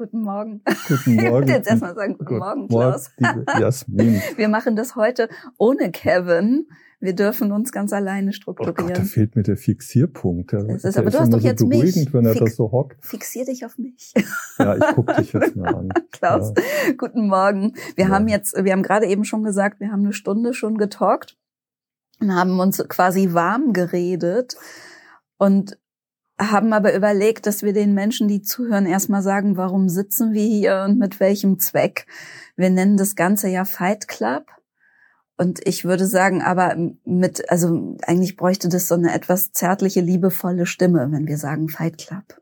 Guten Morgen. Guten Morgen. Ich würde jetzt erstmal sagen, guten, guten Morgen, Klaus. Morgen, Jasmin. Wir machen das heute ohne Kevin. Wir dürfen uns ganz alleine strukturieren. Oh Gott, da fehlt mir der Fixierpunkt. Der, das ist, aber du hast doch so jetzt beruhigend, mich. wenn er Fix, das so hockt. Fixier dich auf mich. Ja, ich gucke dich jetzt mal an. Klaus, ja. guten Morgen. Wir ja. haben jetzt, wir haben gerade eben schon gesagt, wir haben eine Stunde schon getalkt und haben uns quasi warm geredet und haben aber überlegt, dass wir den Menschen, die zuhören, erstmal sagen, warum sitzen wir hier und mit welchem Zweck. Wir nennen das Ganze ja Fight Club. Und ich würde sagen, aber mit, also eigentlich bräuchte das so eine etwas zärtliche, liebevolle Stimme, wenn wir sagen Fight Club.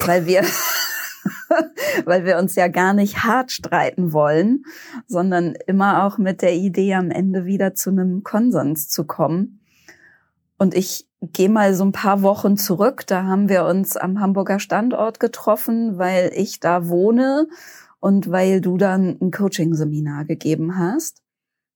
Weil wir, weil wir uns ja gar nicht hart streiten wollen, sondern immer auch mit der Idee, am Ende wieder zu einem Konsens zu kommen. Und ich gehe mal so ein paar Wochen zurück. Da haben wir uns am Hamburger Standort getroffen, weil ich da wohne und weil du dann ein Coaching-Seminar gegeben hast.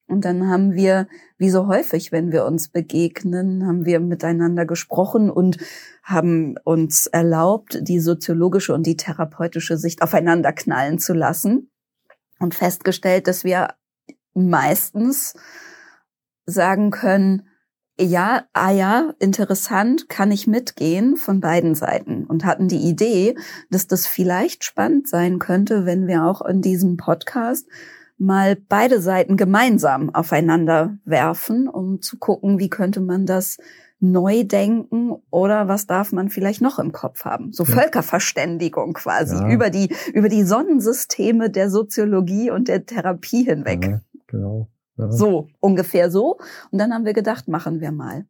Und dann haben wir, wie so häufig, wenn wir uns begegnen, haben wir miteinander gesprochen und haben uns erlaubt, die soziologische und die therapeutische Sicht aufeinander knallen zu lassen und festgestellt, dass wir meistens sagen können, ja, ah ja, interessant, kann ich mitgehen von beiden Seiten und hatten die Idee, dass das vielleicht spannend sein könnte, wenn wir auch in diesem Podcast mal beide Seiten gemeinsam aufeinander werfen, um zu gucken, wie könnte man das neu denken oder was darf man vielleicht noch im Kopf haben? So ja. Völkerverständigung quasi ja. über die über die Sonnensysteme der Soziologie und der Therapie hinweg. Ja, genau. Ja. So, ungefähr so. Und dann haben wir gedacht, machen wir mal.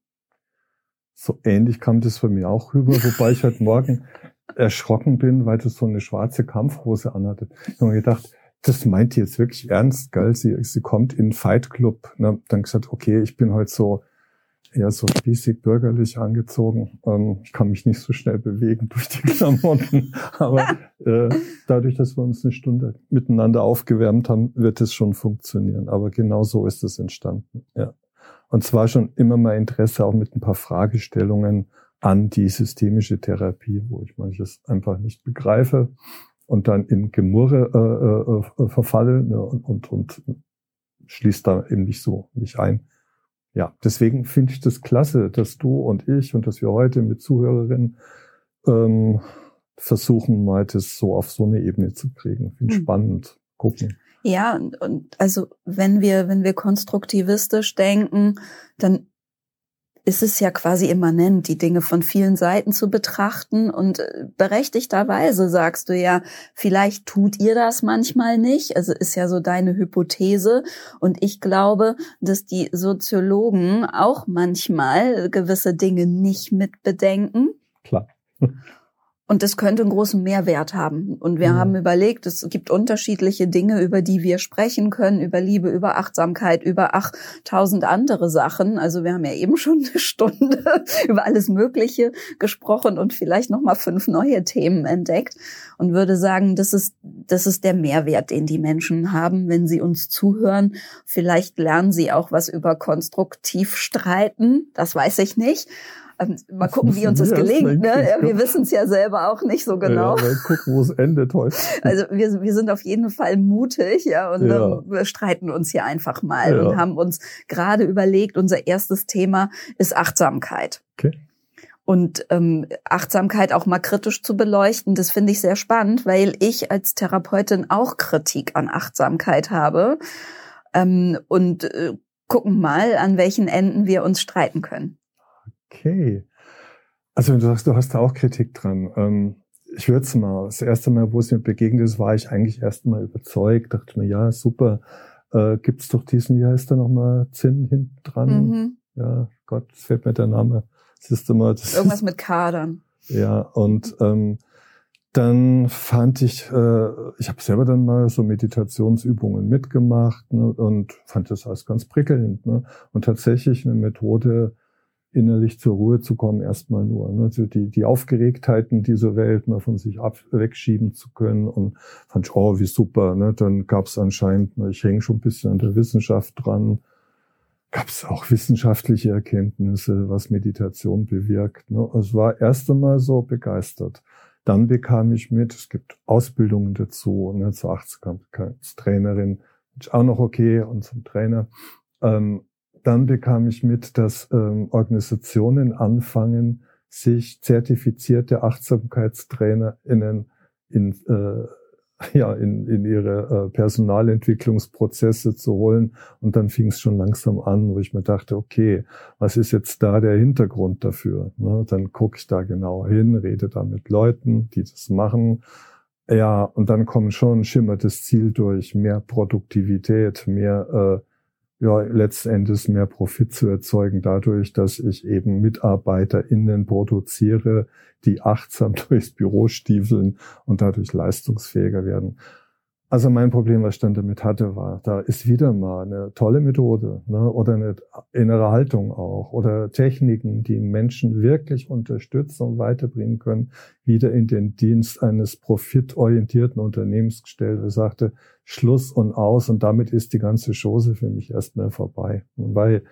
So ähnlich kam das für mich auch rüber, wobei ich heute Morgen erschrocken bin, weil du so eine schwarze Kampfhose anhattest. Ich habe mir gedacht, das meint die jetzt wirklich ernst, gell? Sie, sie kommt in den Fight Club. Ne? Dann gesagt, okay, ich bin heute so eher so spießig bürgerlich angezogen. Ähm, ich kann mich nicht so schnell bewegen durch die Klamotten. Aber äh, dadurch, dass wir uns eine Stunde miteinander aufgewärmt haben, wird es schon funktionieren. Aber genau so ist es entstanden. Ja. Und zwar schon immer mal Interesse auch mit ein paar Fragestellungen an die systemische Therapie, wo ich manches einfach nicht begreife und dann in Gemurre äh, äh, verfalle ne, und, und, und schließt da eben nicht so nicht ein ja, deswegen finde ich das klasse, dass du und ich und dass wir heute mit Zuhörerinnen ähm, versuchen, mal das so auf so eine Ebene zu kriegen. Finde mhm. spannend. Gucken. Ja, und, und also wenn wir, wenn wir konstruktivistisch denken, dann ist es ja quasi immanent, die Dinge von vielen Seiten zu betrachten. Und äh, berechtigterweise sagst du ja, vielleicht tut ihr das manchmal nicht. Also ist ja so deine Hypothese. Und ich glaube, dass die Soziologen auch manchmal gewisse Dinge nicht mitbedenken. Klar. Und das könnte einen großen Mehrwert haben. Und wir mhm. haben überlegt, es gibt unterschiedliche Dinge, über die wir sprechen können, über Liebe, über Achtsamkeit, über ach, tausend andere Sachen. Also wir haben ja eben schon eine Stunde über alles Mögliche gesprochen und vielleicht nochmal fünf neue Themen entdeckt und würde sagen, das ist, das ist der Mehrwert, den die Menschen haben, wenn sie uns zuhören. Vielleicht lernen sie auch was über konstruktiv streiten. Das weiß ich nicht. Ähm, mal gucken, wie uns das gelingt. Ne? Wir wissen es ja selber auch nicht so genau. Ja, gucken, wo es endet heute. Also wir, wir sind auf jeden Fall mutig ja, und ja. Ähm, wir streiten uns hier einfach mal ja. und haben uns gerade überlegt, unser erstes Thema ist Achtsamkeit. Okay. Und ähm, Achtsamkeit auch mal kritisch zu beleuchten, das finde ich sehr spannend, weil ich als Therapeutin auch Kritik an Achtsamkeit habe. Ähm, und äh, gucken mal, an welchen Enden wir uns streiten können. Okay. Also du sagst, du hast da auch Kritik dran. Ähm, ich würde es mal, das erste Mal, wo es mir begegnet ist, war ich eigentlich erst mal überzeugt, dachte mir, ja, super, äh, gibt's doch diesen, wie heißt der nochmal, Zinn hinten dran? Mhm. Ja, Gott, es fällt mir der Name. Siehst du mal, das Irgendwas mit Kadern. Ja, und ähm, dann fand ich, äh, ich habe selber dann mal so Meditationsübungen mitgemacht ne, und fand das alles ganz prickelnd. Ne? Und tatsächlich eine Methode, innerlich zur Ruhe zu kommen, erstmal nur. Ne? Also die, die Aufgeregtheiten dieser Welt mal von sich ab, wegschieben zu können und fand ich, oh, wie super. Ne? Dann gab es anscheinend, ne, ich hänge schon ein bisschen an der Wissenschaft dran, gab es auch wissenschaftliche Erkenntnisse, was Meditation bewirkt. Ne? Also war erst einmal so begeistert. Dann bekam ich mit, es gibt Ausbildungen dazu, ne, zur Achtsamkeitstrainerin, ist auch noch okay und zum Trainer. Ähm, dann bekam ich mit, dass ähm, Organisationen anfangen, sich zertifizierte AchtsamkeitstrainerInnen in, äh, ja, in, in ihre äh, Personalentwicklungsprozesse zu holen. Und dann fing es schon langsam an, wo ich mir dachte, okay, was ist jetzt da der Hintergrund dafür? Ne? Dann gucke ich da genau hin, rede da mit Leuten, die das machen. Ja, und dann kommt schon schimmert das Ziel durch, mehr Produktivität, mehr äh, ja, letzten Endes mehr Profit zu erzeugen, dadurch, dass ich eben MitarbeiterInnen produziere, die achtsam durchs Büro stiefeln und dadurch leistungsfähiger werden. Also mein Problem, was ich dann damit hatte, war, da ist wieder mal eine tolle Methode ne, oder eine innere Haltung auch oder Techniken, die Menschen wirklich unterstützen und weiterbringen können, wieder in den Dienst eines profitorientierten Unternehmens gestellt. Er sagte, Schluss und aus und damit ist die ganze Chose für mich erstmal vorbei. Weil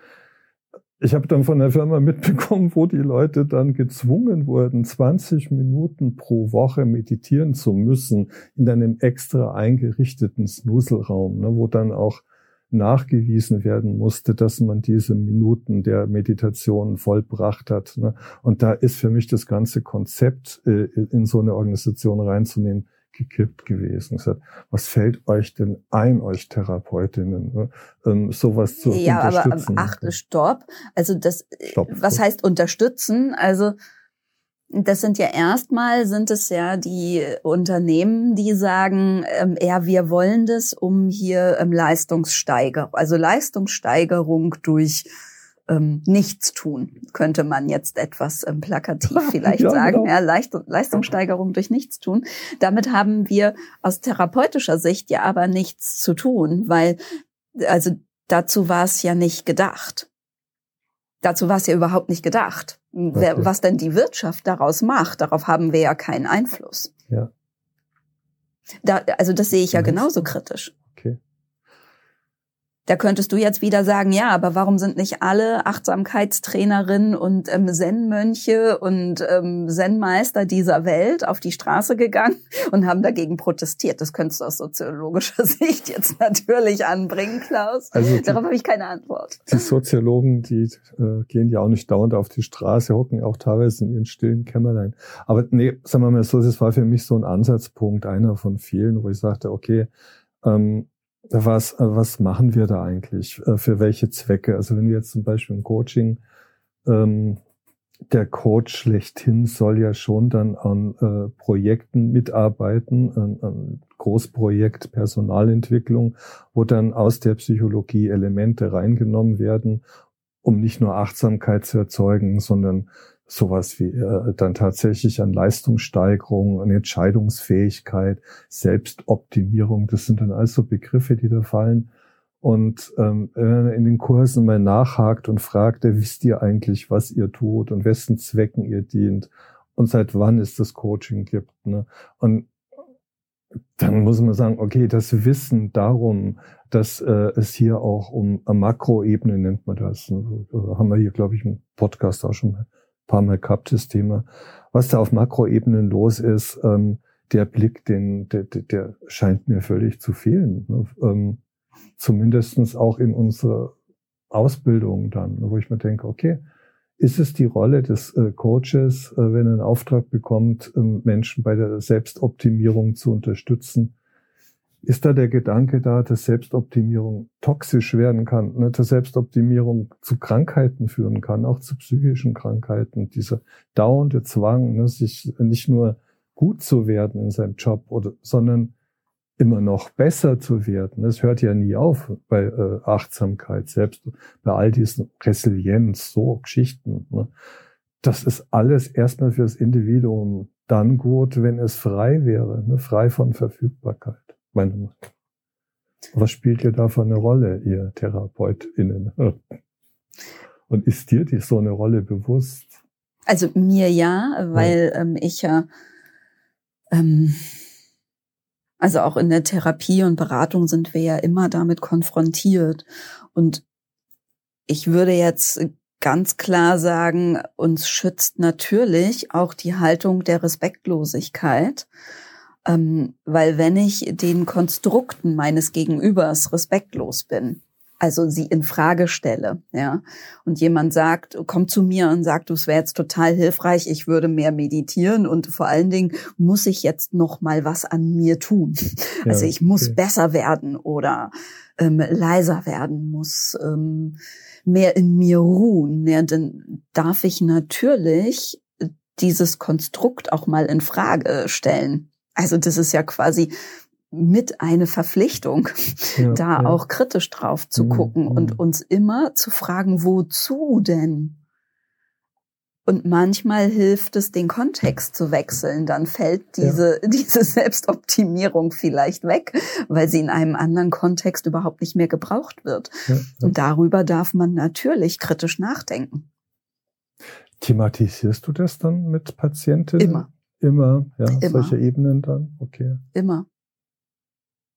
ich habe dann von der Firma mitbekommen, wo die Leute dann gezwungen wurden, 20 Minuten pro Woche meditieren zu müssen in einem extra eingerichteten Snuselraum, ne, wo dann auch nachgewiesen werden musste, dass man diese Minuten der Meditation vollbracht hat. Ne. Und da ist für mich das ganze Konzept, äh, in so eine Organisation reinzunehmen, gekippt gewesen. Gesagt, was fällt euch denn ein, euch Therapeutinnen, ne? ähm, sowas zu ja, unterstützen? Ja, aber ach, stopp. Also das, stopp, was stopp. heißt unterstützen? Also das sind ja erstmal sind es ja die Unternehmen, die sagen, ähm, ja, wir wollen das, um hier ähm, Leistungssteigerung, also Leistungssteigerung durch ähm, nichts tun, könnte man jetzt etwas ähm, plakativ vielleicht ja, sagen. Genau. Ja, Leicht Leistungssteigerung durch nichts tun. Damit haben wir aus therapeutischer Sicht ja aber nichts zu tun, weil also dazu war es ja nicht gedacht. Dazu war es ja überhaupt nicht gedacht. Okay. Was denn die Wirtschaft daraus macht, darauf haben wir ja keinen Einfluss. Ja. Da, also das sehe ich ja genauso kritisch. Da könntest du jetzt wieder sagen, ja, aber warum sind nicht alle Achtsamkeitstrainerinnen und ähm, Zen-Mönche und ähm, Zen-Meister dieser Welt auf die Straße gegangen und haben dagegen protestiert? Das könntest du aus soziologischer Sicht jetzt natürlich anbringen, Klaus. Also die, Darauf habe ich keine Antwort. Die Soziologen, die äh, gehen ja auch nicht dauernd auf die Straße, hocken auch teilweise in ihren stillen Kämmerlein. Aber nee, sagen wir mal so, das war für mich so ein Ansatzpunkt, einer von vielen, wo ich sagte, okay, ähm, was, was machen wir da eigentlich? Äh, für welche Zwecke? Also wenn wir jetzt zum Beispiel im Coaching, ähm, der Coach schlechthin soll ja schon dann an äh, Projekten mitarbeiten, an, an Großprojekt Personalentwicklung, wo dann aus der Psychologie Elemente reingenommen werden, um nicht nur Achtsamkeit zu erzeugen, sondern sowas wie äh, dann tatsächlich an Leistungssteigerung, an Entscheidungsfähigkeit, Selbstoptimierung. Das sind dann also Begriffe, die da fallen. Und ähm, wenn man in den Kursen mal nachhakt und fragt, wisst ihr eigentlich, was ihr tut und wessen Zwecken ihr dient und seit wann es das Coaching gibt. Ne? Und dann muss man sagen, okay, das Wissen darum, dass äh, es hier auch um Makroebene nennt man das. Ne? Haben wir hier, glaube ich, im Podcast auch schon mal paar Mal gehabt, das Thema. Was da auf Makroebenen los ist, ähm, der Blick, den, der, der scheint mir völlig zu fehlen. Ne? Ähm, zumindestens auch in unserer Ausbildung dann, wo ich mir denke, okay, ist es die Rolle des äh, Coaches, äh, wenn er einen Auftrag bekommt, äh, Menschen bei der Selbstoptimierung zu unterstützen, ist da der Gedanke da, dass Selbstoptimierung toxisch werden kann, ne, dass Selbstoptimierung zu Krankheiten führen kann, auch zu psychischen Krankheiten, dieser dauernde Zwang, ne, sich nicht nur gut zu werden in seinem Job, oder, sondern immer noch besser zu werden. Das hört ja nie auf bei äh, Achtsamkeit, selbst bei all diesen Resilienz, so Geschichten. Ne. Das ist alles erstmal fürs Individuum dann gut, wenn es frei wäre, ne, frei von Verfügbarkeit. Meine, was spielt ihr da für eine Rolle, ihr TherapeutInnen? Und ist dir die so eine Rolle bewusst? Also mir ja, weil ja. Ähm, ich ja, ähm, also auch in der Therapie und Beratung sind wir ja immer damit konfrontiert. Und ich würde jetzt ganz klar sagen, uns schützt natürlich auch die Haltung der Respektlosigkeit. Ähm, weil wenn ich den Konstrukten meines Gegenübers respektlos bin, also sie in Frage stelle, ja, und jemand sagt, kommt zu mir und sagt, du, es wäre jetzt total hilfreich, ich würde mehr meditieren und vor allen Dingen muss ich jetzt noch mal was an mir tun. Ja, also ich muss okay. besser werden oder ähm, leiser werden, muss ähm, mehr in mir ruhen. Ja, dann darf ich natürlich dieses Konstrukt auch mal in Frage stellen. Also das ist ja quasi mit eine Verpflichtung, ja, da ja. auch kritisch drauf zu mhm, gucken mhm. und uns immer zu fragen, wozu denn? Und manchmal hilft es, den Kontext zu wechseln. Dann fällt diese, ja. diese Selbstoptimierung vielleicht weg, weil sie in einem anderen Kontext überhaupt nicht mehr gebraucht wird. Und darüber darf man natürlich kritisch nachdenken. Thematisierst du das dann mit Patientinnen? Immer. Immer, ja, Immer. solche Ebenen dann, okay. Immer.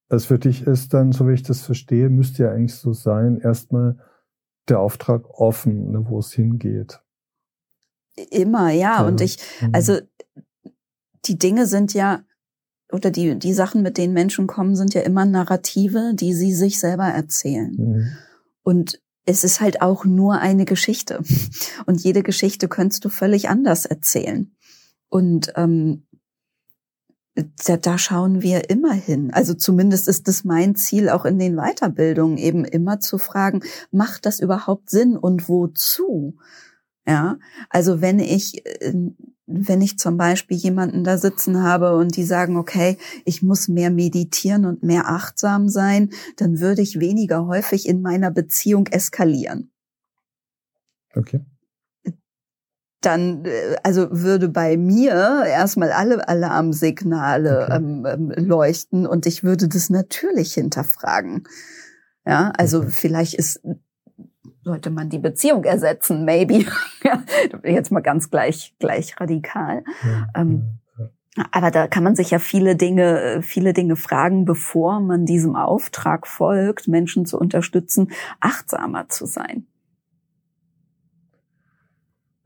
Also für dich ist dann, so wie ich das verstehe, müsste ja eigentlich so sein, erstmal der Auftrag offen, ne, wo es hingeht. Immer, ja. ja. Und ich, mhm. also die Dinge sind ja, oder die, die Sachen, mit denen Menschen kommen, sind ja immer Narrative, die sie sich selber erzählen. Mhm. Und es ist halt auch nur eine Geschichte. Und jede Geschichte könntest du völlig anders erzählen. Und ähm, da, da schauen wir immer hin. Also zumindest ist es mein Ziel, auch in den Weiterbildungen eben immer zu fragen, macht das überhaupt Sinn und wozu? Ja, also wenn ich, äh, wenn ich zum Beispiel jemanden da sitzen habe und die sagen, okay, ich muss mehr meditieren und mehr achtsam sein, dann würde ich weniger häufig in meiner Beziehung eskalieren. Okay dann äh, also würde bei mir erstmal alle Alarmsignale okay. ähm, ähm, leuchten und ich würde das natürlich hinterfragen. Ja, also okay. vielleicht ist sollte man die Beziehung ersetzen, maybe. Jetzt mal ganz gleich gleich radikal. Ja, ähm. Aber da kann man sich ja viele Dinge, viele Dinge fragen, bevor man diesem Auftrag folgt, Menschen zu unterstützen, achtsamer zu sein.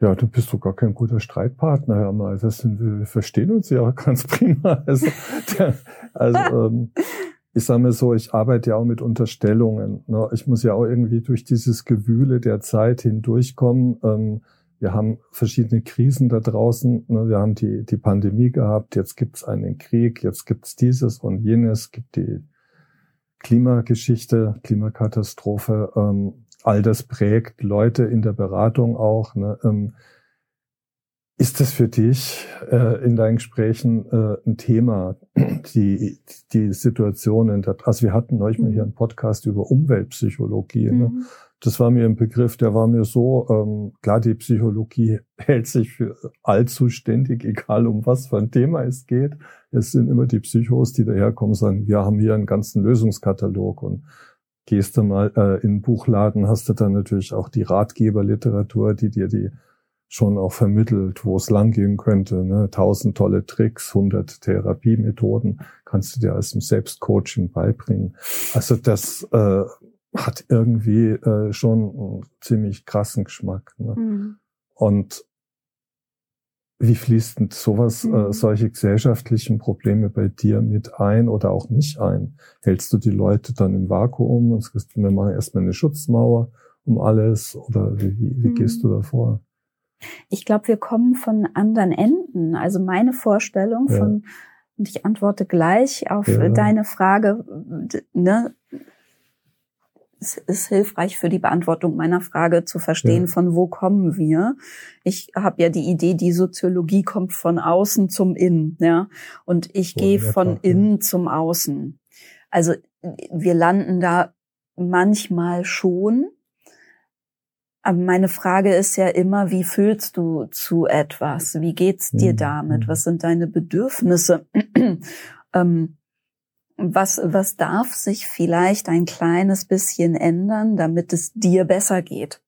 Ja, du bist doch gar kein guter Streitpartner, Herr sind, wir verstehen uns ja ganz prima. Also, der, also ähm, ich sage mir so, ich arbeite ja auch mit Unterstellungen. Ne? Ich muss ja auch irgendwie durch dieses Gewühle der Zeit hindurchkommen. Ähm, wir haben verschiedene Krisen da draußen. Ne? Wir haben die, die Pandemie gehabt, jetzt gibt's einen Krieg, jetzt gibt's dieses und jenes, gibt die Klimageschichte, Klimakatastrophe. Ähm, all das prägt Leute in der Beratung auch. Ne? Ähm, ist das für dich äh, in deinen Gesprächen äh, ein Thema, die, die Situationen? Also wir hatten neulich mal hier einen Podcast über Umweltpsychologie. Ne? Mhm. Ne? Das war mir ein Begriff, der war mir so, ähm, klar, die Psychologie hält sich für allzuständig, egal um was für ein Thema es geht. Es sind immer die Psychos, die daherkommen und sagen, wir haben hier einen ganzen Lösungskatalog und gehst du mal äh, in den Buchladen, hast du dann natürlich auch die Ratgeberliteratur, die dir die schon auch vermittelt, wo es langgehen könnte. Ne? Tausend tolle Tricks, hundert Therapiemethoden kannst du dir als im Selbstcoaching beibringen. Also das äh, hat irgendwie äh, schon einen ziemlich krassen Geschmack. Ne? Mhm. Und wie fließt denn sowas, äh, mhm. solche gesellschaftlichen Probleme bei dir mit ein oder auch nicht ein? Hältst du die Leute dann im Vakuum und sagst, wir machen erstmal eine Schutzmauer um alles oder wie, wie mhm. gehst du da vor? Ich glaube, wir kommen von anderen Enden. Also meine Vorstellung ja. von, und ich antworte gleich auf ja. deine Frage, ne, es ist hilfreich für die Beantwortung meiner Frage zu verstehen, ja. von wo kommen wir. Ich habe ja die Idee, die Soziologie kommt von außen zum Innen, ja, und ich oh, gehe von klar, innen ja. zum Außen. Also wir landen da manchmal schon. Aber meine Frage ist ja immer, wie fühlst du zu etwas? Wie geht's dir mhm. damit? Mhm. Was sind deine Bedürfnisse? ähm, was, was darf sich vielleicht ein kleines bisschen ändern, damit es dir besser geht?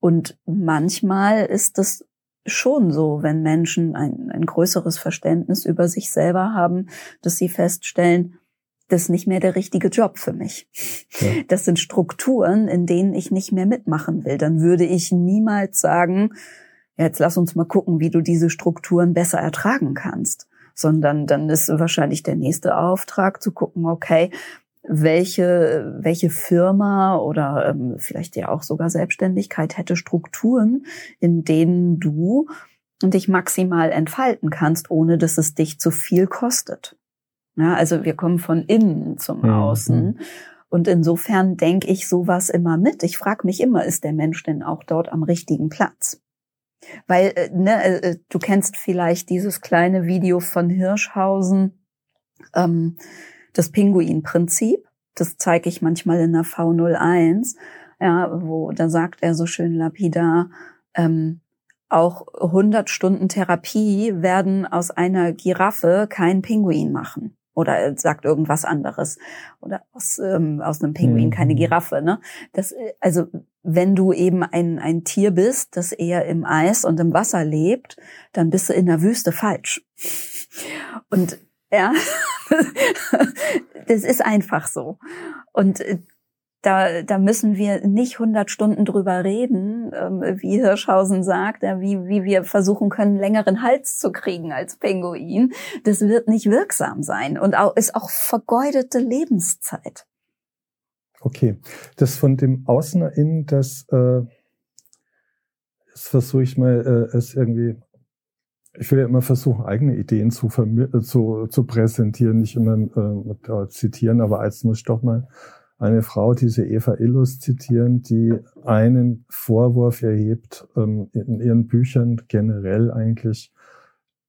Und manchmal ist es schon so, wenn Menschen ein, ein größeres Verständnis über sich selber haben, dass sie feststellen, das ist nicht mehr der richtige Job für mich. Ja. Das sind Strukturen, in denen ich nicht mehr mitmachen will. Dann würde ich niemals sagen, jetzt lass uns mal gucken, wie du diese Strukturen besser ertragen kannst. Sondern dann ist wahrscheinlich der nächste Auftrag zu gucken, okay, welche, welche Firma oder ähm, vielleicht ja auch sogar Selbstständigkeit hätte Strukturen, in denen du dich maximal entfalten kannst, ohne dass es dich zu viel kostet. Ja, also wir kommen von innen zum mhm. Außen. Und insofern denke ich sowas immer mit. Ich frage mich immer, ist der Mensch denn auch dort am richtigen Platz? Weil, äh, ne, äh, du kennst vielleicht dieses kleine Video von Hirschhausen, ähm, das Pinguin-Prinzip. Das zeige ich manchmal in der V01, ja, wo da sagt er so schön lapidar, ähm, auch 100 Stunden Therapie werden aus einer Giraffe kein Pinguin machen oder sagt irgendwas anderes oder aus, ähm, aus einem Pinguin mhm. keine Giraffe. Ne? Das, also wenn du eben ein, ein Tier bist, das eher im Eis und im Wasser lebt, dann bist du in der Wüste falsch. Und ja, das ist einfach so. Und äh, da, da müssen wir nicht 100 Stunden drüber reden, ähm, wie Hirschhausen sagt, wie, wie wir versuchen können, längeren Hals zu kriegen als Pinguin. Das wird nicht wirksam sein und auch, ist auch vergeudete Lebenszeit. Okay, das von dem Außener in, das, äh, das versuche ich mal, äh, es irgendwie ich will ja immer versuchen, eigene Ideen zu, zu, zu präsentieren, nicht immer äh, zitieren, aber als muss ich doch mal eine Frau, diese Eva Illus zitieren, die einen Vorwurf erhebt ähm, in ihren Büchern generell eigentlich,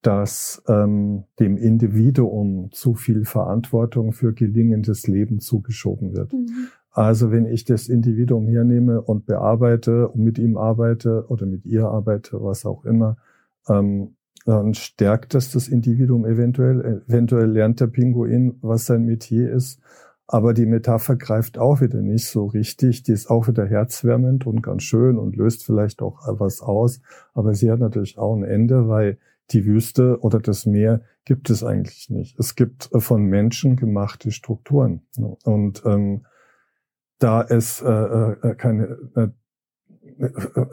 dass ähm, dem Individuum zu viel Verantwortung für gelingendes Leben zugeschoben wird. Mhm. Also wenn ich das Individuum hernehme und bearbeite und mit ihm arbeite oder mit ihr arbeite, was auch immer, ähm, dann stärkt das das Individuum eventuell. Eventuell lernt der Pinguin, was sein Metier ist aber die Metapher greift auch wieder nicht so richtig. Die ist auch wieder herzwärmend und ganz schön und löst vielleicht auch was aus. Aber sie hat natürlich auch ein Ende, weil die Wüste oder das Meer gibt es eigentlich nicht. Es gibt von Menschen gemachte Strukturen. Und ähm, da es äh, äh, keine äh,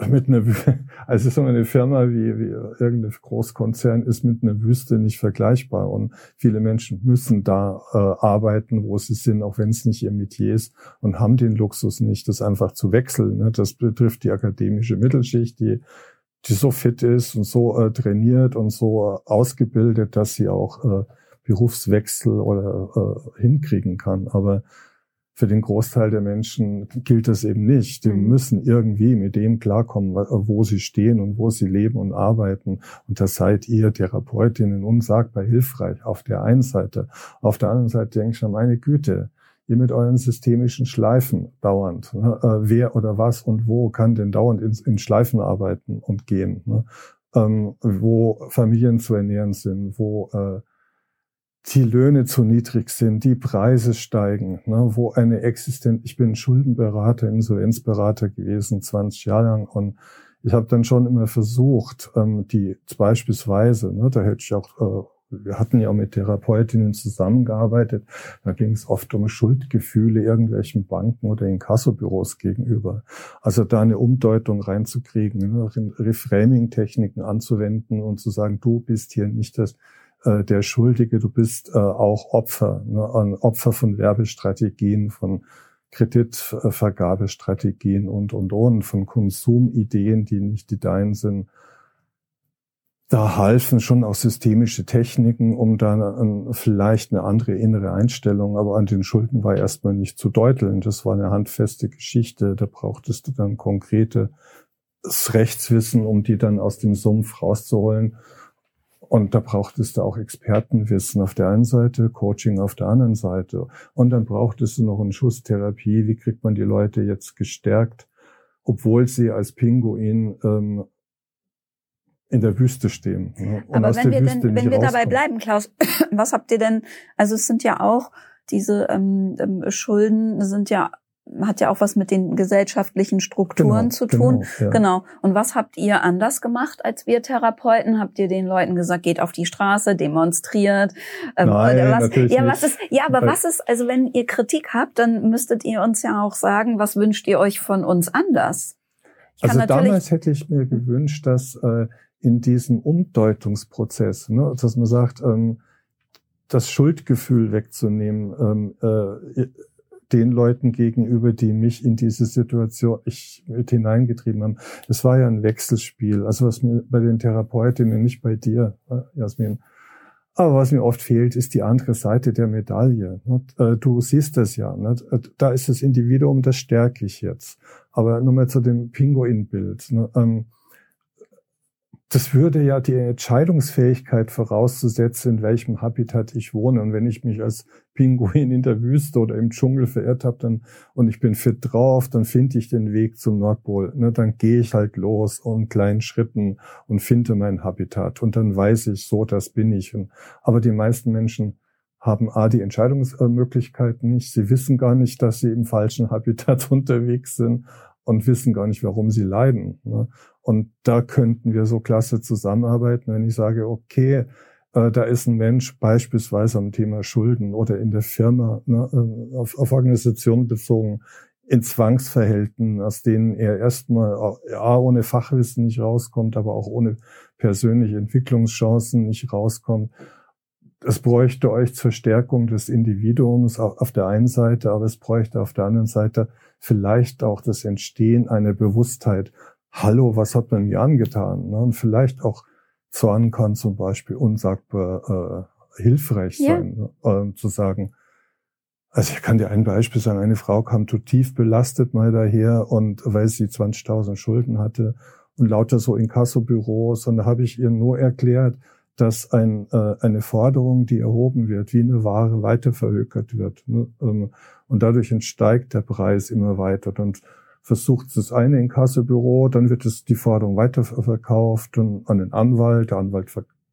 mit einer, also so eine Firma wie, wie irgendein Großkonzern ist mit einer Wüste nicht vergleichbar und viele Menschen müssen da äh, arbeiten, wo sie sind, auch wenn es nicht ihr Metier ist und haben den Luxus nicht, das einfach zu wechseln. Ne? Das betrifft die akademische Mittelschicht, die die so fit ist und so äh, trainiert und so äh, ausgebildet, dass sie auch äh, Berufswechsel oder äh, hinkriegen kann. Aber für den Großteil der Menschen gilt das eben nicht. Die mhm. müssen irgendwie mit dem klarkommen, wo sie stehen und wo sie leben und arbeiten. Und das seid ihr Therapeutinnen unsagbar hilfreich auf der einen Seite. Auf der anderen Seite denke ich schon, meine Güte, ihr mit euren systemischen Schleifen dauernd. Ne? Äh, wer oder was und wo kann denn dauernd in, in Schleifen arbeiten und gehen? Ne? Ähm, wo Familien zu ernähren sind, wo äh, die Löhne zu niedrig sind, die Preise steigen, ne, wo eine Existenz, ich bin Schuldenberater, Insolvenzberater gewesen, 20 Jahre lang und ich habe dann schon immer versucht, ähm, die beispielsweise, ne, da hätte ich auch, äh, wir hatten ja auch mit Therapeutinnen zusammengearbeitet, da ging es oft um Schuldgefühle irgendwelchen Banken oder Inkassobüros gegenüber. Also da eine Umdeutung reinzukriegen, ne, Reframing-Techniken anzuwenden und zu sagen, du bist hier nicht das äh, der Schuldige, du bist äh, auch Opfer, ne, Opfer von Werbestrategien, von Kreditvergabestrategien und, und, und, von Konsumideen, die nicht die deinen sind. Da halfen schon auch systemische Techniken, um dann äh, vielleicht eine andere innere Einstellung, aber an den Schulden war erstmal nicht zu deuteln. Das war eine handfeste Geschichte. Da brauchtest du dann konkretes Rechtswissen, um die dann aus dem Sumpf rauszuholen. Und da braucht es da auch Expertenwissen auf der einen Seite, Coaching auf der anderen Seite. Und dann braucht es noch einen Schuss Therapie. Wie kriegt man die Leute jetzt gestärkt, obwohl sie als Pinguin ähm, in der Wüste stehen. Ne? Aber wenn wir, denn, wenn wir dabei bleiben, Klaus, was habt ihr denn, also es sind ja auch diese ähm, ähm, Schulden sind ja hat ja auch was mit den gesellschaftlichen Strukturen Genau, zu tun. genau, ja. Genau. Und was habt ihr anders gemacht als wir Therapeuten? Habt ihr den Leuten gesagt, geht auf die Straße, demonstriert? Ähm, Nein, oder was? natürlich ja, was ist, ja, aber was ist, also wenn ihr Kritik habt, dann müsstet ihr uns ja auch sagen, was wünscht ihr euch von uns anders? Ich Also damals hätte ich mir gewünscht, dass äh, in diesem Umdeutungsprozess, ne, dass man sagt, ähm, das Schuldgefühl wegzunehmen, ähm, äh, den Leuten gegenüber, die mich in diese Situation ich mit hineingetrieben haben. Es war ja ein Wechselspiel. Also was mir bei den Therapeutinnen, nicht bei dir, äh, Jasmin, aber was mir oft fehlt, ist die andere Seite der Medaille. Äh, Du siehst das ja. Äh, Da ist das Individuum, das stärke ich jetzt. Aber nochmal zu dem Pinguin-Bild. Das würde ja die Entscheidungsfähigkeit vorauszusetzen, in welchem Habitat ich wohne. Und wenn ich mich als Pinguin in der Wüste oder im Dschungel verirrt habe dann, und ich bin fit drauf, dann finde ich den Weg zum Nordpol. Ne? Dann gehe ich halt los und kleinen Schritten und finde mein Habitat. Und dann weiß ich, so, das bin ich. Und, aber die meisten Menschen haben A, die Entscheidungsmöglichkeiten nicht. Sie wissen gar nicht, dass sie im falschen Habitat unterwegs sind und wissen gar nicht, warum sie leiden. Ne? Und da könnten wir so klasse zusammenarbeiten, wenn ich sage, okay, äh, da ist ein Mensch beispielsweise am Thema Schulden oder in der Firma ne, äh, auf, auf Organisation bezogen in Zwangsverhältnissen, aus denen er erstmal ja, ohne Fachwissen nicht rauskommt, aber auch ohne persönliche Entwicklungschancen nicht rauskommt. Es bräuchte euch zur Stärkung des Individuums auf der einen Seite, aber es bräuchte auf der anderen Seite vielleicht auch das Entstehen einer Bewusstheit. Hallo, was hat man mir angetan? ne? Und vielleicht auch Zorn kann zum Beispiel unsagbar äh, hilfreich Ja. sein, ne? ähm, zu sagen, also ich kann dir ein Beispiel sagen, eine Frau kam tief belastet mal daher und weil sie 20.000 Schulden hatte und lauter so Inkassobüros und da habe ich ihr nur erklärt, dass ein, äh, eine Forderung, die erhoben wird, wie eine Ware weiter verhökert wird. Ne? Ähm, und dadurch entsteigt der Preis immer weiter. Und versucht das eine Inkassobüro, dann wird es die Forderung weiterverkauft und an den Anwalt. Der Anwalt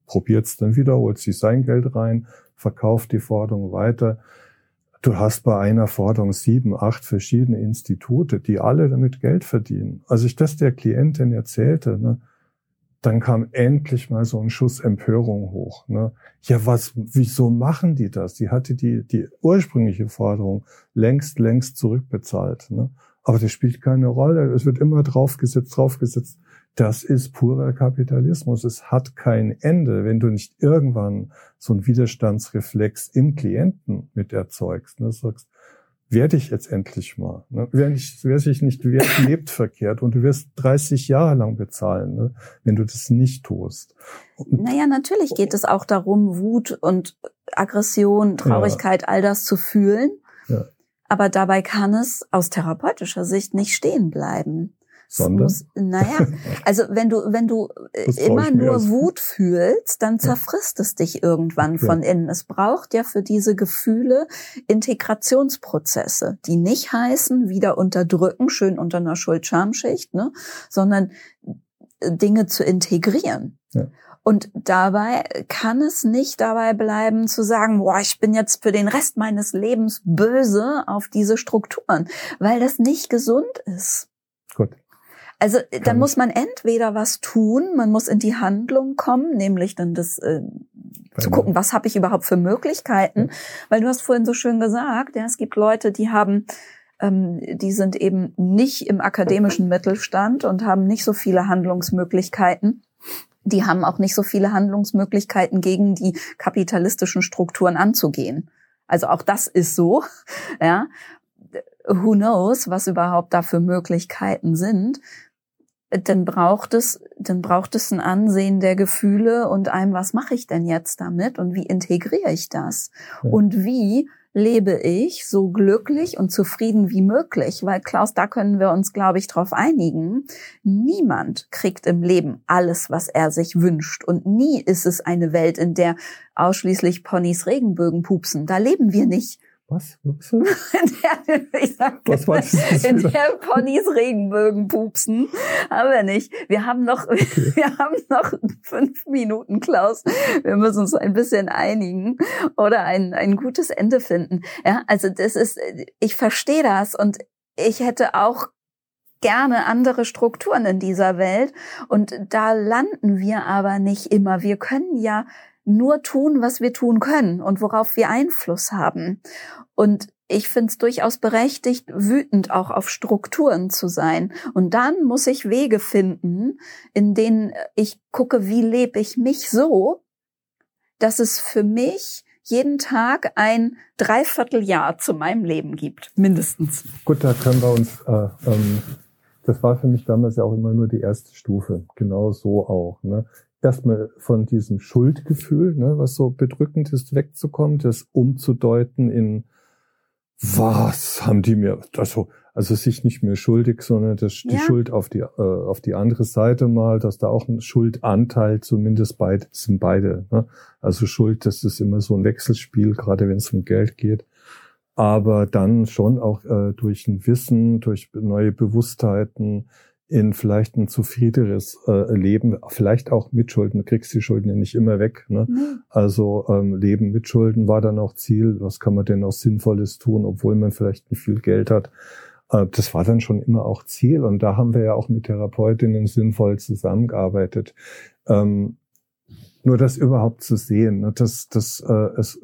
probiert es dann wieder, holt sich sein Geld rein, verkauft die Forderung weiter. Du hast bei einer Forderung sieben, acht verschiedene Institute, die alle damit Geld verdienen. Als ich das der Klientin erzählte, ne, dann kam endlich mal so ein Schuss Empörung hoch. Ne? Ja, was, wieso machen die das? Die hatte die, die ursprüngliche Forderung längst, längst zurückbezahlt. Ne? Aber das spielt keine Rolle. Es wird immer draufgesetzt, draufgesetzt. Das ist purer Kapitalismus. Es hat kein Ende, wenn du nicht irgendwann so einen Widerstandsreflex im Klienten mit erzeugst. Ne? Sagst, werde ich jetzt endlich mal. Ne? Wer, nicht, wer sich nicht wehrt, lebt verkehrt. Und du wirst 30 Jahre lang bezahlen, ne? wenn du das nicht tust. Und naja, natürlich geht es auch darum, Wut und Aggression, Traurigkeit, all das zu fühlen. Ja. Aber dabei kann es aus therapeutischer Sicht nicht stehen bleiben. Sondern? Muss, naja, also wenn du, wenn du äh, Das immer nur Wut fühlst, dann zerfrisst es dich irgendwann von innen. Es braucht ja für diese Gefühle Integrationsprozesse, die nicht heißen, wieder unterdrücken, schön unter einer Schuld-Scham-Schicht, ne, sondern äh, Dinge zu integrieren. Ja. Und dabei kann es nicht dabei bleiben zu sagen, boah, ich bin jetzt für den Rest meines Lebens böse auf diese Strukturen, weil das nicht gesund ist. Gut. Also äh, dann Kann muss man entweder was tun, man muss in die Handlung kommen, nämlich dann das äh, zu gucken, was habe ich überhaupt für Möglichkeiten, weil du hast vorhin so schön gesagt, ja, es gibt Leute, die haben ähm, die sind eben nicht im akademischen Mittelstand und haben nicht so viele Handlungsmöglichkeiten. Die haben auch nicht so viele Handlungsmöglichkeiten, gegen die kapitalistischen Strukturen anzugehen. Also auch das ist so, ja. Who knows, was überhaupt da für Möglichkeiten sind dann braucht es, dann braucht es ein Ansehen der Gefühle und einem, was mache ich denn jetzt damit und wie integriere ich das? Ja. Und wie lebe ich so glücklich und zufrieden wie möglich? Weil Klaus, da können wir uns, glaube ich, darauf einigen. Niemand kriegt im Leben alles, was er sich wünscht. Und nie ist es eine Welt, in der ausschließlich Ponys Regenbögen pupsen. Da leben wir nicht. Was? In der, ich sag, Was war das in der Ponys Regenbögen pupsen. Haben wir nicht. Wir haben noch, wir haben noch fünf Minuten, Klaus. Wir müssen uns ein bisschen einigen oder ein, ein gutes Ende finden. Ja, also das ist, ich verstehe das und ich hätte auch gerne andere Strukturen in dieser Welt. Und da landen wir aber nicht immer. Wir können ja nur tun, was wir tun können und worauf wir Einfluss haben. Und ich finde es durchaus berechtigt, wütend auch auf Strukturen zu sein. Und dann muss ich Wege finden, in denen ich gucke, wie lebe ich mich so, dass es für mich jeden Tag ein Dreivierteljahr zu meinem Leben gibt, mindestens. Gut, da können wir uns, äh, ähm, das war für mich damals ja auch immer nur die erste Stufe, genau so auch. Ne? Erstmal von diesem Schuldgefühl, ne, was so bedrückend ist, wegzukommen, das umzudeuten in was haben die mir, also, also sich nicht mehr schuldig, sondern das, die ja. Schuld auf die, äh, auf die andere Seite mal, dass da auch ein Schuldanteil zumindest beide, sind beide. Ne? Also Schuld, das ist immer so ein Wechselspiel, gerade wenn es um Geld geht. Aber dann schon auch äh, durch ein Wissen, durch neue Bewusstheiten, in vielleicht ein zufriedeneres äh, Leben, vielleicht auch mit Schulden. Du kriegst die Schulden ja nicht immer weg. Ne? Mhm. Also ähm, Leben mit Schulden war dann auch Ziel. Was kann man denn auch Sinnvolles tun, obwohl man vielleicht nicht viel Geld hat? Äh, das war dann schon immer auch Ziel. Und da haben wir ja auch mit Therapeutinnen sinnvoll zusammengearbeitet. Ähm, nur das überhaupt zu sehen, ne? dass, dass äh, es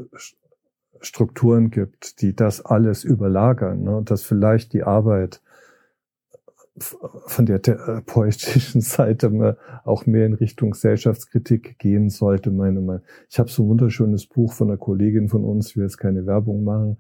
Strukturen gibt, die das alles überlagern, ne? dass vielleicht die Arbeit von der therapeutischen Seite auch mehr in Richtung Gesellschaftskritik gehen sollte, meine Meinung. Ich habe so ein wunderschönes Buch von einer Kollegin von uns, ich will jetzt keine Werbung machen,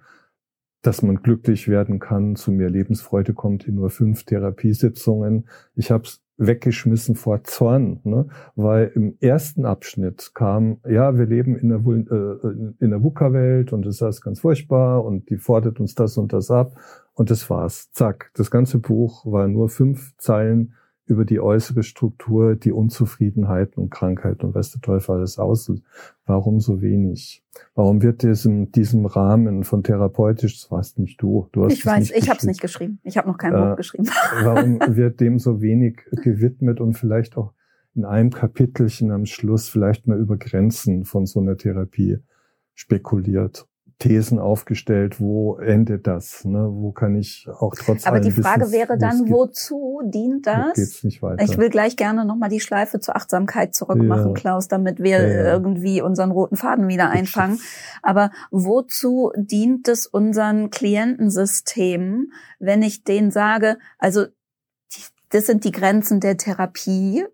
dass man glücklich werden kann, zu mehr Lebensfreude kommt in nur fünf Therapiesitzungen. Ich habe es weggeschmissen vor Zorn, ne? weil im ersten Abschnitt kam, ja, wir leben in der, äh, in der VUCA-Welt und das ist ganz furchtbar und die fordert uns das und das ab und das war's. Zack. Das ganze Buch war nur fünf Zeilen über die äußere Struktur, die Unzufriedenheiten und Krankheiten und was der Teufel alles aus. Warum so wenig? Warum wird diesem, diesem Rahmen von therapeutisch, das warst nicht du, du hast Ich weiß, ich habe es nicht geschrieben. Ich habe noch kein äh, Buch geschrieben. Warum wird dem so wenig gewidmet und vielleicht auch in einem Kapitelchen am Schluss vielleicht mal über Grenzen von so einer Therapie spekuliert? Thesen aufgestellt, wo endet das? Ne? Wo kann ich auch trotzdem. Aber die Frage Wissens, wäre dann, wozu dient das? Geht's nicht weiter. Ich will gleich gerne nochmal die Schleife zur Achtsamkeit zurückmachen, ja. Klaus, damit wir ja, irgendwie unseren roten Faden wieder einfangen. Aber wozu dient es unseren Klientensystemen, wenn ich denen sage, also das sind die Grenzen der Therapie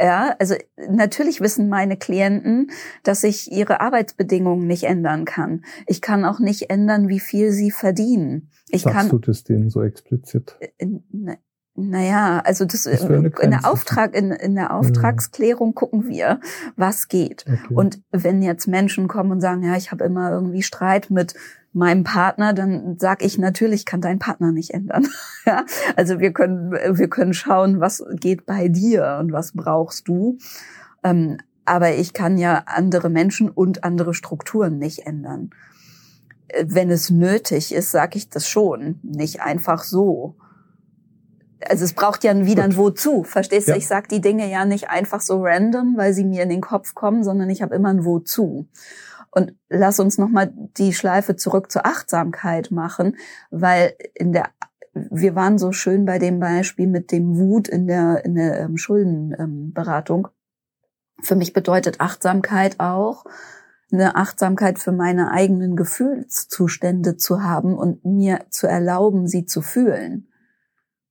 ja, also natürlich wissen meine Klienten, dass ich ihre Arbeitsbedingungen nicht ändern kann. Ich kann auch nicht ändern, wie viel sie verdienen. Ich Sagst kann, du das denen so explizit? Naja, also das, das äh, in der Auftrag, in, in der Auftragsklärung gucken wir, was geht. Okay. Und wenn jetzt Menschen kommen und sagen, ja, ich habe immer irgendwie Streit mit meinem Partner, dann sag ich natürlich kann dein Partner nicht ändern. ja? Also wir können wir können schauen, was geht bei dir und was brauchst du. Ähm, aber ich kann ja andere Menschen und andere Strukturen nicht ändern. Äh, wenn es nötig ist, sage ich das schon, nicht einfach so. Also es braucht ja wieder ein Wozu, verstehst du? Ja. Ich sag die Dinge ja nicht einfach so random, weil sie mir in den Kopf kommen, sondern ich habe immer ein Wozu. Und lass uns nochmal die Schleife zurück zur Achtsamkeit machen, weil in der wir waren so schön bei dem Beispiel mit dem Wut in der, in der ähm, Schuldenberatung. für mich bedeutet Achtsamkeit auch, eine Achtsamkeit für meine eigenen Gefühlszustände zu haben und mir zu erlauben, sie zu fühlen.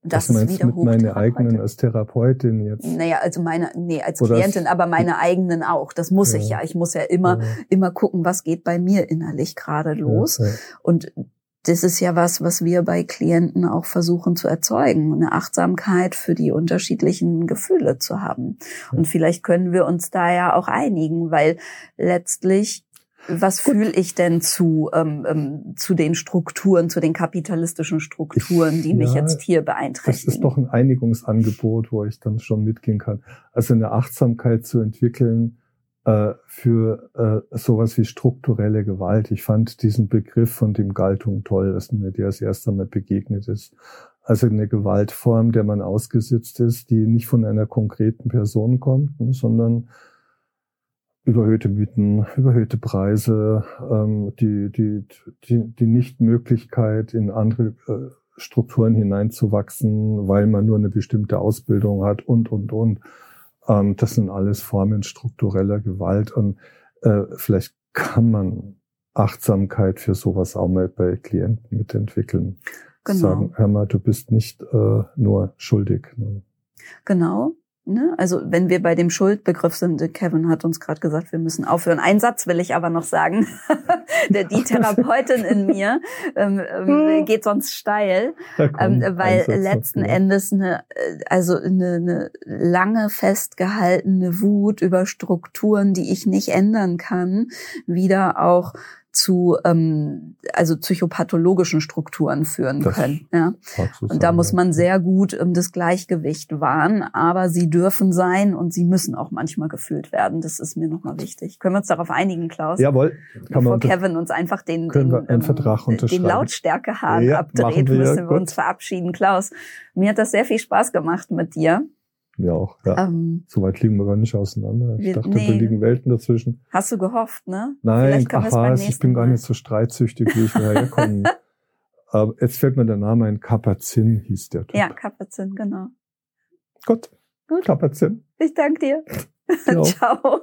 Das Was meinst ist wieder mit meine eigenen als Therapeutin jetzt? Naja, also meine, nee, als Oder Klientin, aber meine eigenen auch. Das muss ja. ich ja. Ich muss ja immer, ja. immer gucken, was geht bei mir innerlich gerade los. Ja, Und das ist ja was, was wir bei Klienten auch versuchen zu erzeugen, eine Achtsamkeit für die unterschiedlichen Gefühle zu haben. Und vielleicht können wir uns da ja auch einigen, weil letztlich was fühle ich denn zu, ähm, ähm, zu den Strukturen, zu den kapitalistischen Strukturen, die mich ja, jetzt hier beeinträchtigen? Das ist doch ein Einigungsangebot, wo ich dann schon mitgehen kann. Also eine Achtsamkeit zu entwickeln äh, für äh, sowas wie strukturelle Gewalt. Ich fand diesen Begriff von dem Galtung toll, dass mir der das erste Mal begegnet ist. Also eine Gewaltform, der man ausgesetzt ist, die nicht von einer konkreten Person kommt, ne, sondern überhöhte Mieten, überhöhte Preise, ähm, die, die, die, die Nichtmöglichkeit, in andere äh, Strukturen hineinzuwachsen, weil man nur eine bestimmte Ausbildung hat und, und, und. Ähm, das sind alles Formen struktureller Gewalt und äh, vielleicht kann man Achtsamkeit für sowas auch mal bei Klienten mitentwickeln. Genau. Sagen, hör mal, du bist nicht äh, nur schuldig. Ne? Genau. Ne? Also wenn wir bei dem Schuldbegriff sind, Kevin hat uns gerade gesagt, wir müssen aufhören. Einen Satz will ich aber noch sagen. Der die Therapeutin in mir ähm, ähm, geht sonst steil, ähm, weil letzten Endes eine, äh, also eine, eine lange festgehaltene Wut über Strukturen, die ich nicht ändern kann, wieder auch zu ähm, also psychopathologischen Strukturen führen das können. Ja. Und da muss man sehr gut ähm, das Gleichgewicht wahren, aber sie dürfen sein und sie müssen auch manchmal gefühlt werden. Das ist mir nochmal wichtig. Können wir uns darauf einigen, Klaus? Jawohl. Kann Bevor Kevin uns einfach den, den, ähm, den Lautstärkehahn ja, abdreht, wir, müssen wir gut. uns verabschieden. Klaus, mir hat das sehr viel Spaß gemacht mit dir. Mir auch, ja. Ähm, so weit liegen wir gar nicht auseinander. Ich wir, dachte, nee. da liegen Welten dazwischen. Hast du gehofft, ne? Nein, aha, ich bin gar nicht so streitsüchtig, wie ich herkomme. Aber jetzt fällt mir der Name ein. Kapazin hieß der Typ. Ja, Kapazin, genau. Gut. Gut. Kapazin. Ich danke dir. Ciao.